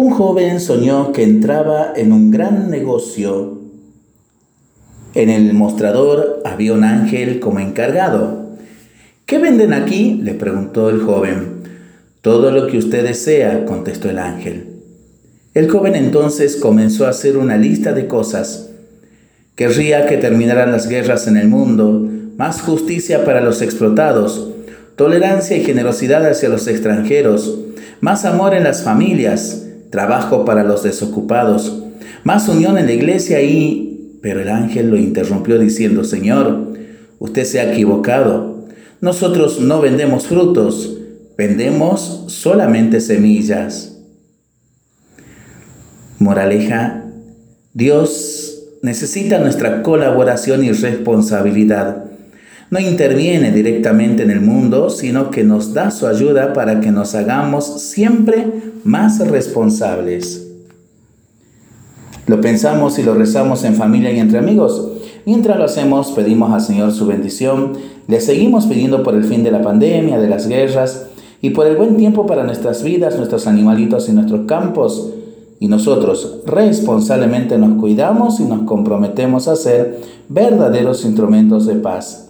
Un joven soñó que entraba en un gran negocio. En el mostrador había un ángel como encargado. ¿Qué venden aquí? le preguntó el joven. Todo lo que usted desea, contestó el ángel. El joven entonces comenzó a hacer una lista de cosas. Querría que terminaran las guerras en el mundo, más justicia para los explotados, tolerancia y generosidad hacia los extranjeros, más amor en las familias, trabajo para los desocupados, más unión en la iglesia y... Pero el ángel lo interrumpió diciendo, Señor, usted se ha equivocado. Nosotros no vendemos frutos, vendemos solamente semillas. Moraleja, Dios necesita nuestra colaboración y responsabilidad. No interviene directamente en el mundo, sino que nos da su ayuda para que nos hagamos siempre más responsables. Lo pensamos y lo rezamos en familia y entre amigos. Mientras lo hacemos, pedimos al Señor su bendición. Le seguimos pidiendo por el fin de la pandemia, de las guerras y por el buen tiempo para nuestras vidas, nuestros animalitos y nuestros campos. Y nosotros responsablemente nos cuidamos y nos comprometemos a ser verdaderos instrumentos de paz.